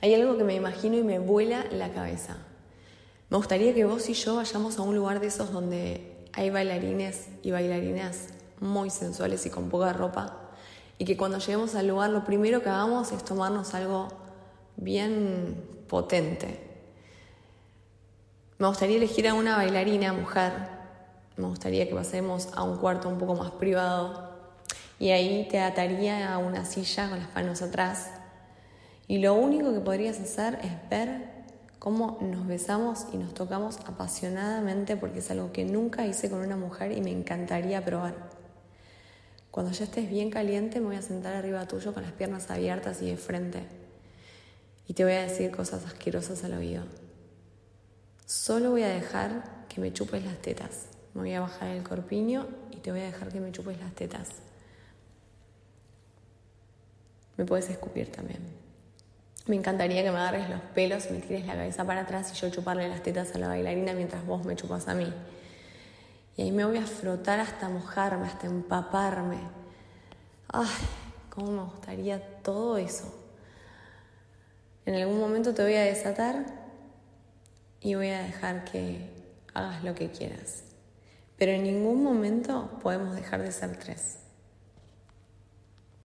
Hay algo que me imagino y me vuela la cabeza. Me gustaría que vos y yo vayamos a un lugar de esos donde hay bailarines y bailarinas muy sensuales y con poca ropa. Y que cuando lleguemos al lugar lo primero que hagamos es tomarnos algo bien potente. Me gustaría elegir a una bailarina mujer. Me gustaría que pasemos a un cuarto un poco más privado. Y ahí te ataría a una silla con las manos atrás. Y lo único que podrías hacer es ver cómo nos besamos y nos tocamos apasionadamente porque es algo que nunca hice con una mujer y me encantaría probar. Cuando ya estés bien caliente me voy a sentar arriba tuyo con las piernas abiertas y de frente. Y te voy a decir cosas asquerosas al oído. Solo voy a dejar que me chupes las tetas. Me voy a bajar el corpiño y te voy a dejar que me chupes las tetas. Me puedes escupir también. Me encantaría que me agarres los pelos y me tires la cabeza para atrás y yo chuparle las tetas a la bailarina mientras vos me chupas a mí. Y ahí me voy a frotar hasta mojarme, hasta empaparme. Ay, cómo me gustaría todo eso. En algún momento te voy a desatar y voy a dejar que hagas lo que quieras. Pero en ningún momento podemos dejar de ser tres.